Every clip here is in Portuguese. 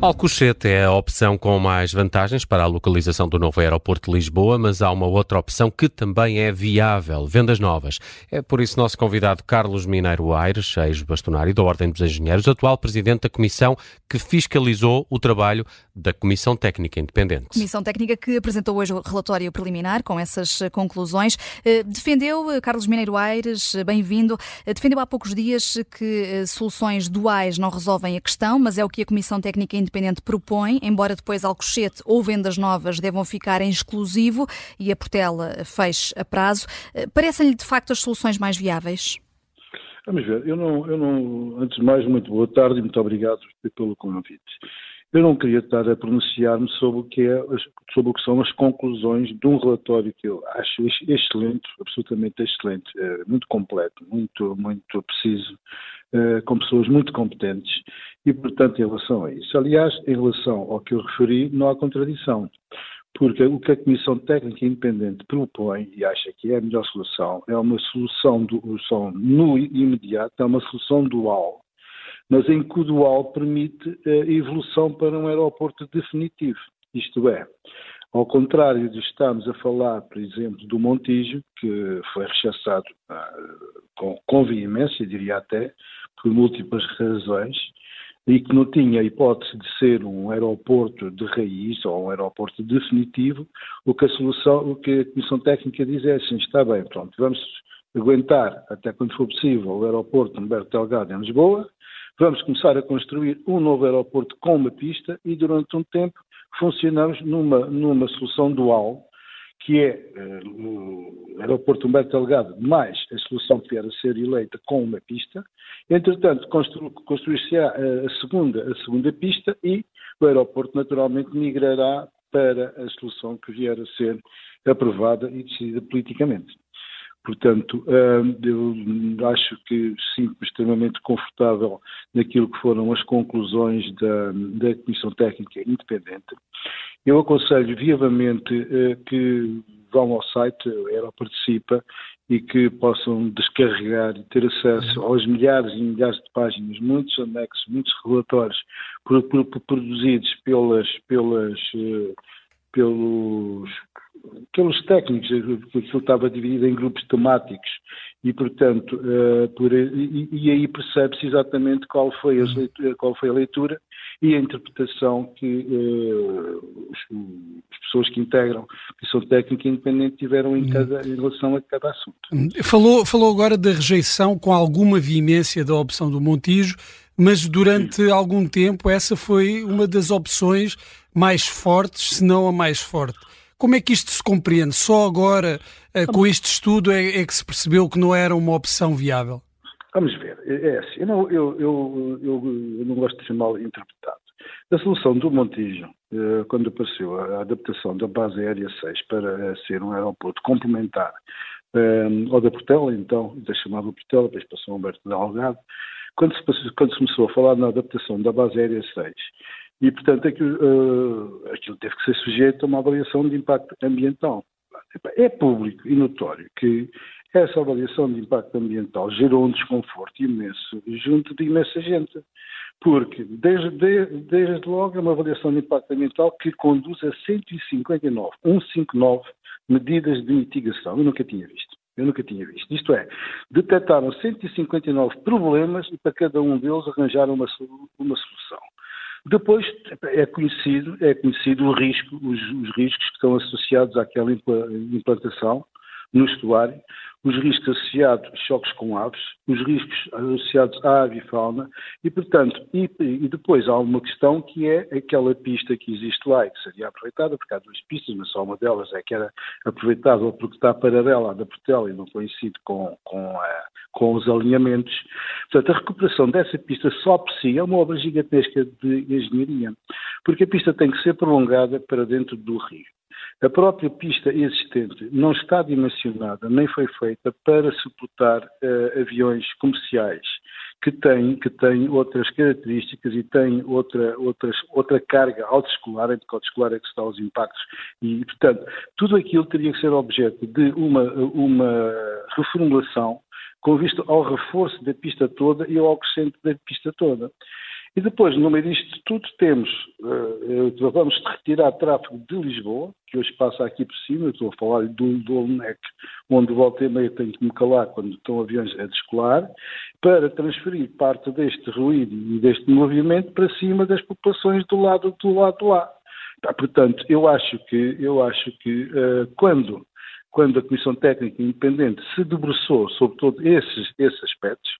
Alcochete é a opção com mais vantagens para a localização do novo aeroporto de Lisboa, mas há uma outra opção que também é viável, vendas novas. É por isso nosso convidado Carlos Mineiro Aires, ex-bastonário da Ordem dos Engenheiros, atual presidente da comissão que fiscalizou o trabalho da Comissão Técnica Independente. Comissão Técnica que apresentou hoje o relatório preliminar com essas eh, conclusões. Eh, defendeu, eh, Carlos Mineiro Aires, bem-vindo, defendeu há poucos dias que soluções duais não resolvem a questão, mas é o que a Comissão Técnica Independente Independente propõe, embora depois Alcochete ou vendas novas devam ficar em exclusivo e a Portela feche a prazo. Eh, parecem-lhe de facto as soluções mais viáveis? Vamos ver, eu não, eu não, antes de mais, muito boa tarde e muito obrigado pelo convite. Eu não queria estar a pronunciar-me sobre o que é, sobre o que são as conclusões de um relatório que eu acho excelente, absolutamente excelente, eh, muito completo, muito, muito preciso, eh, com pessoas muito competentes e, portanto, em relação a isso. Aliás, em relação ao que eu referi, não há contradição. Porque o que a Comissão Técnica Independente propõe e acha que é a melhor solução é uma solução, do, solução no imediato, é uma solução dual, mas em que o dual permite a evolução para um aeroporto definitivo. Isto é, ao contrário de estarmos a falar, por exemplo, do Montijo, que foi rechaçado ah, com, com veemência, diria até, por múltiplas razões, e que não tinha hipótese de ser um aeroporto de raiz ou um aeroporto definitivo, o que a solução, o que a Comissão Técnica diz é assim, está bem, pronto, vamos aguentar até quando for possível o aeroporto Humberto Delgado em Lisboa, vamos começar a construir um novo aeroporto com uma pista e durante um tempo funcionamos numa, numa solução dual, que é uh, o aeroporto Humberto Delgado mais a solução que vier a ser eleita com uma pista. Entretanto, constru, construir-se-á a segunda, a segunda pista e o aeroporto naturalmente migrará para a solução que vier a ser aprovada e decidida politicamente. Portanto, eu acho que sinto-me extremamente confortável naquilo que foram as conclusões da, da Comissão Técnica Independente. Eu aconselho vivamente eh, que vão ao site Aeroparticipa e que possam descarregar e ter acesso aos milhares e milhares de páginas, muitos anexos, muitos relatórios produzidos pelas, pelas, eh, pelos pelos técnicos, aquilo estava dividido em grupos temáticos e, portanto, uh, por, e, e, aí percebe-se exatamente qual foi, leitura, qual foi, a leitura e a interpretação que uh, as pessoas que integram Comissão Técnica Independente tiveram em, cada, em, relação a cada assunto. Falou, falou agora da rejeição com alguma veemência da opção do Montijo, mas durante Sim. algum tempo essa foi uma das opções mais fortes, se não a mais forte. Como é que isto se compreende? Só agora, eh, com este estudo, é, é que se percebeu que não era uma opção viável? Vamos ver. É, é assim, eu não, eu, eu, eu, não gosto de ser mal interpretado. A solução do Montijo, eh, quando apareceu a adaptação da base aérea 6 para ser um aeroporto complementar ao da Portela, então, da chamada Portela, depois passou a Humberto de Algado, quando se, quando se começou a falar na adaptação da base aérea 6 e, portanto, aquilo, uh, aquilo teve que ser sujeito a uma avaliação de impacto ambiental. É público e notório que essa avaliação de impacto ambiental gerou um desconforto imenso junto de imensa gente, porque desde, desde, desde logo é uma avaliação de impacto ambiental que conduz a 159, 159 medidas de mitigação. Eu nunca tinha visto. Eu nunca tinha visto. Isto é, detectaram 159 problemas e para cada um deles arranjaram uma, uma solução. Depois é conhecido, é conhecido o risco, os, os riscos que estão associados àquela implantação no estuário, os riscos associados a choques com aves, os riscos associados à avifauna e, portanto, e, e, depois há uma questão que é aquela pista que existe lá e que seria aproveitada, porque há duas pistas, mas só uma delas é que era aproveitável porque está paralela à da Portela e não coincide com, com, a, com os alinhamentos. Portanto, a recuperação dessa pista só por si é uma obra gigantesca de engenharia, porque a pista tem que ser prolongada para dentro do rio. A própria pista existente não está dimensionada, nem foi feita para suportar uh, aviões comerciais que têm, que têm outras características e têm outra, outras, outra carga autoescolar, entre que autoescolar é que está os impactos. E, portanto, tudo aquilo teria que ser objeto de uma, uma reformulação com vista ao reforço da pista toda e ao acrescento da pista toda. E depois, no meio disto tudo, temos, uh, vamos retirar tráfego de Lisboa, que hoje passa aqui por cima, eu estou a falar do, do Olnec, onde volta e meia tenho que me calar quando estão aviões a descolar, para transferir parte deste ruído e deste movimento para cima das populações do lado do lado lá. portanto, eu acho que, eu acho que uh, quando quando a Comissão Técnica Independente se debruçou sobre todos esses, esses aspectos,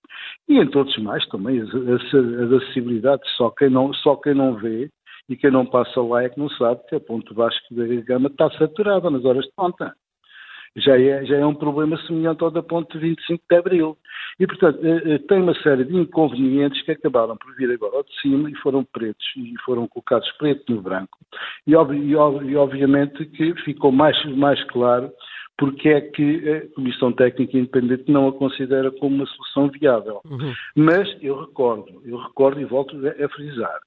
e em todos mais também, as, as, acessibilidade, só quem, não, só quem não vê e quem não passa lá é que não sabe que a Ponte Vasco da Gama está saturada nas horas de ponta. Já é, já é um problema semelhante ao da Ponte 25 de Abril. E, portanto, eh, eh, tem uma série de inconvenientes que acabaram por vir agora ao de cima e foram pretos, e foram colocados preto no branco. E, e, e obviamente que ficou mais, mais claro porque é que a Comissão Técnica Independente não a considera como uma solução viável. Uhum. Mas eu recordo, eu recordo e volto a frisar,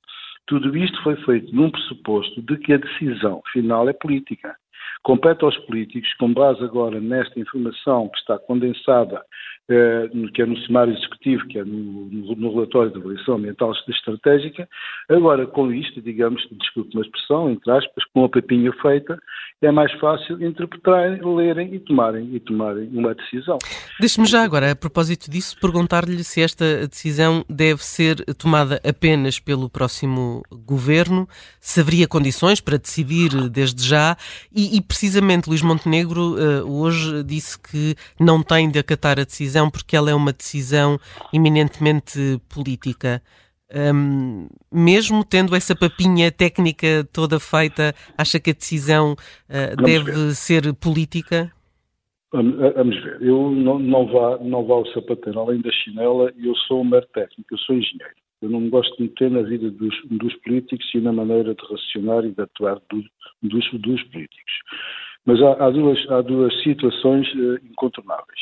tudo isto foi feito num pressuposto de que a decisão final é política. Compete aos políticos, com base agora nesta informação que está condensada eh, que é no sumário executivo, que é no, no, no relatório de avaliação ambiental estratégica. Agora, com isto, digamos, desculpe uma expressão, entre aspas, com a papinha feita, é mais fácil interpretarem, lerem e tomarem, e tomarem uma decisão. Deixe-me já agora, a propósito disso, perguntar-lhe se esta decisão deve ser tomada apenas pelo próximo governo, se haveria condições para decidir desde já, e, e precisamente Luís Montenegro uh, hoje disse que não tem de acatar a decisão porque ela é uma decisão eminentemente política. Um, mesmo tendo essa papinha técnica toda feita, acha que a decisão uh, deve ver. ser política? Vamos ver, eu não, não, vá, não vá ao sapateiro além da chinela, eu sou um mero técnico, eu sou engenheiro. Eu não gosto de meter na vida dos, dos políticos e na maneira de racionar e de atuar do, dos, dos políticos. Mas há, há, duas, há duas situações uh, incontornáveis.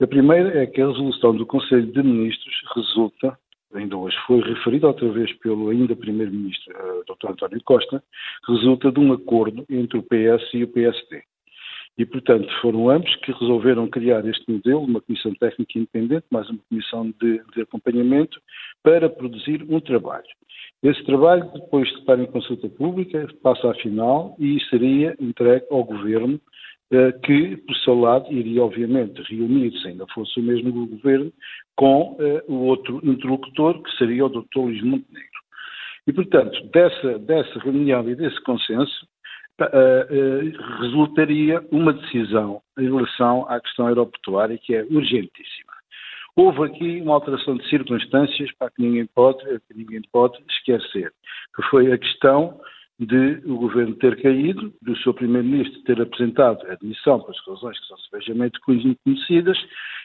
A primeira é que a resolução do Conselho de Ministros resulta, ainda hoje foi referida outra vez pelo ainda Primeiro-Ministro, uh, eh, Dr. António Costa, resulta de um acordo entre o PS e o PSD. E, portanto, foram ambos que resolveram criar este modelo, uma comissão técnica independente, mais uma comissão de, de acompanhamento, para produzir um trabalho. Esse trabalho, depois de estar em consulta pública, passa à final e seria entregue ao Governo, eh, que, por seu lado, iria obviamente reunir-se, ainda fosse o mesmo governo, com eh, o outro interlocutor, que seria o Dr. Luís Montenegro. E, portanto, dessa, dessa reunião e desse consenso, resultaria uma decisão em relação à questão aeroportuária que é urgentíssima. Houve aqui uma alteração de circunstâncias para que ninguém pode, que ninguém pode esquecer, que foi a questão de o governo ter caído, do seu primeiro-ministro ter apresentado a admissão pelas razões que são sevejamente conhecidas,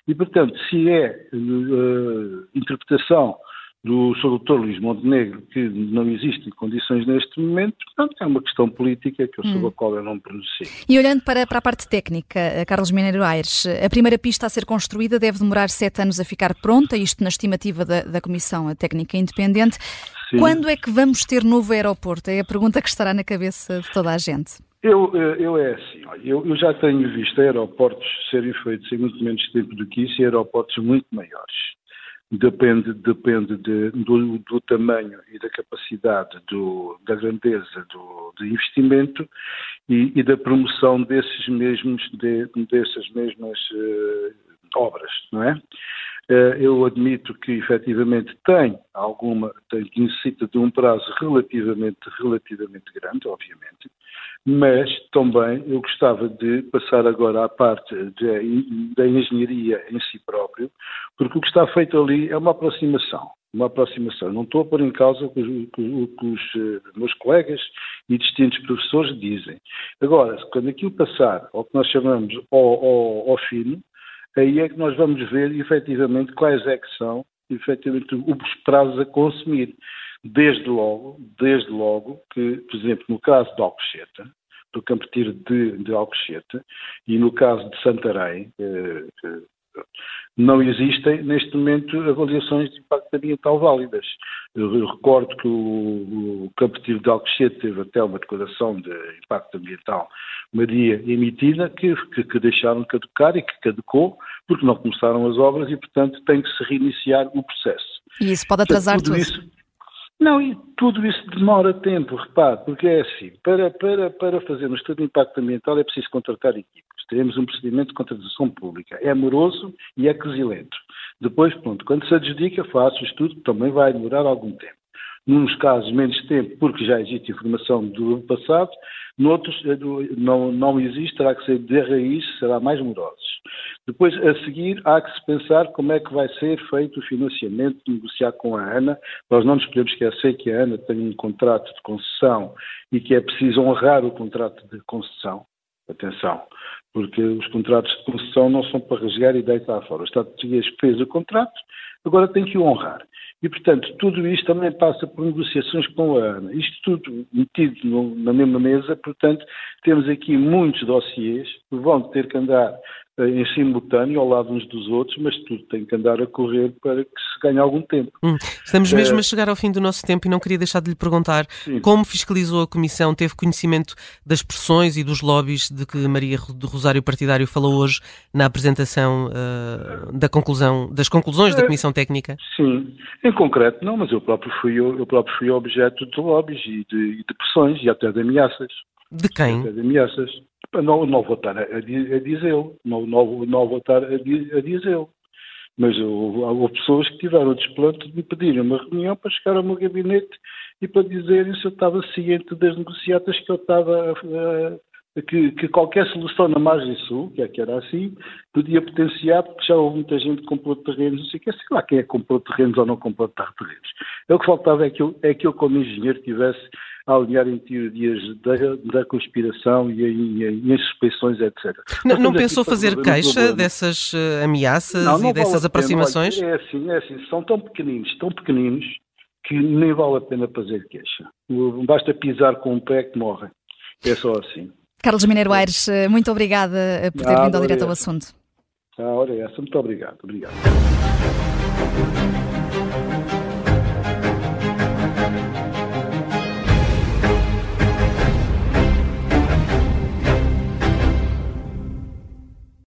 e, portanto, se é uh, interpretação do Sr. Dr. Luís Montenegro que não existem condições neste momento, portanto é uma questão política que eu, sobre hum. a qual eu não pronunciei. E olhando para, para a parte técnica, eh, Carlos Mineiro Aires, a primeira pista a ser construída deve demorar sete anos a ficar pronta, isto na estimativa da, da Comissão Técnica Independente. Sim. Quando é que vamos ter novo aeroporto? É a pergunta que estará na cabeça de toda a gente. Eu, eh, eu é assim, eu, eu já tenho visto aeroportos serem feitos em muito menos tempo do que isso e aeroportos muito maiores depende, depende de, do, do, tamanho e da capacidade, do, da grandeza do, do investimento e, e, da promoção desses mesmos, de, dessas mesmas uh, obras, não é? Uh, eu admito que efetivamente tem alguma, tem, necessita de um prazo relativamente, relativamente grande, obviamente, mas também eu gostava de passar agora à parte da engenharia em si próprio, porque o que está feito ali é uma aproximação. Uma aproximação. Não estou a pôr em causa o que, que os uh, meus colegas e distintos professores dizem. Agora, quando aquilo passar ao que nós chamamos ao, ao, ao fino, aí é que nós vamos ver efetivamente quais é que são efetivamente os prazos a consumir. Desde logo, desde logo que, por exemplo, no caso de Alcochete, do Campo de Tiro de, de e no caso de Santarém, eh, não existem neste momento avaliações de impacto ambiental válidas. Eu recordo que o, o Campo de Alcochete teve até uma declaração de impacto ambiental Maria emitida que, que, que deixaram caducar e que caducou porque não começaram as obras e, portanto, tem que se reiniciar o processo. E isso pode atrasar tudo. tudo. Isso, Não, e tudo isso demora tempo, repare, porque é assim, para, para, para fazer um estudo de impacto ambiental é preciso contratar equipes. Teremos um procedimento de contratação pública. É moroso e é quesilento. Depois, pronto, quando se adjudica, faço o estudo, também vai demorar algum tempo. Nos casos, menos tempo, porque já existe informação do passado, noutros eh, não, não existe, terá que ser de raiz, será mais morosos. Depois, a seguir, há que se pensar como é que vai ser feito o financiamento, negociar com a ANA. Nós não nos podemos esquecer que a ANA tem um contrato de concessão e que é preciso honrar o contrato de concessão. Atenção, porque os contratos de concessão não são para rasgar e deitar fora. O Estado português fez o contrato, agora tem que o honrar. E, portanto, tudo isto também passa por negociações com a ANA. Isto tudo metido no, na mesma mesa, portanto, temos aqui muitos dossiês que vão ter que andar em simultâneo, ao lado uns dos outros, mas tudo tem que andar a correr para que se ganhe algum tempo. Hum, estamos mesmo é... a chegar ao fim do nosso tempo e não queria deixar de lhe perguntar Sim. como fiscalizou a Comissão, teve conhecimento das pressões e dos lobbies de que Maria do Rosário Partidário falou hoje na apresentação uh, da conclusão, das conclusões da é, Comissão Técnica? Sim, em concreto não, mas eu próprio fui, eu próprio fui objeto de lobbies e de, de pressões e até de ameaças. De quem? De ameaças. Não, não vou estar a, a dizê-lo, não, não, não vou estar a, a dizê-lo. Mas houve, pessoas que tiveram o desplante de me pedirem uma reunião para chegar ao meu gabinete e para dizerem se eu estava ciente das negociatas que eu estava que, que, qualquer solução na margem sul, que, é, que era assim, podia potenciar, porque já houve muita gente que comprou terrenos, não sei o que, sei lá quem é que comprou terrenos ou não comprou terrenos. É o que faltava é que eu, é que eu como engenheiro, tivesse a alinhar em teorias da, da conspiração e em, em, em suspeições, etc. Não, não pensou fazer queixa dessas uh, ameaças não, não e dessas aproximações? é assim, é assim, são tão pequeninos, tão pequeninos, que nem vale a pena fazer queixa. Basta pisar com um pé que morre. É só assim. Carlos Mineiro Aires, eh, muito obrigada eh, por ter ah, vindo ao direto ao assunto. Ah, ora é essa. Muito obrigado. Obrigado.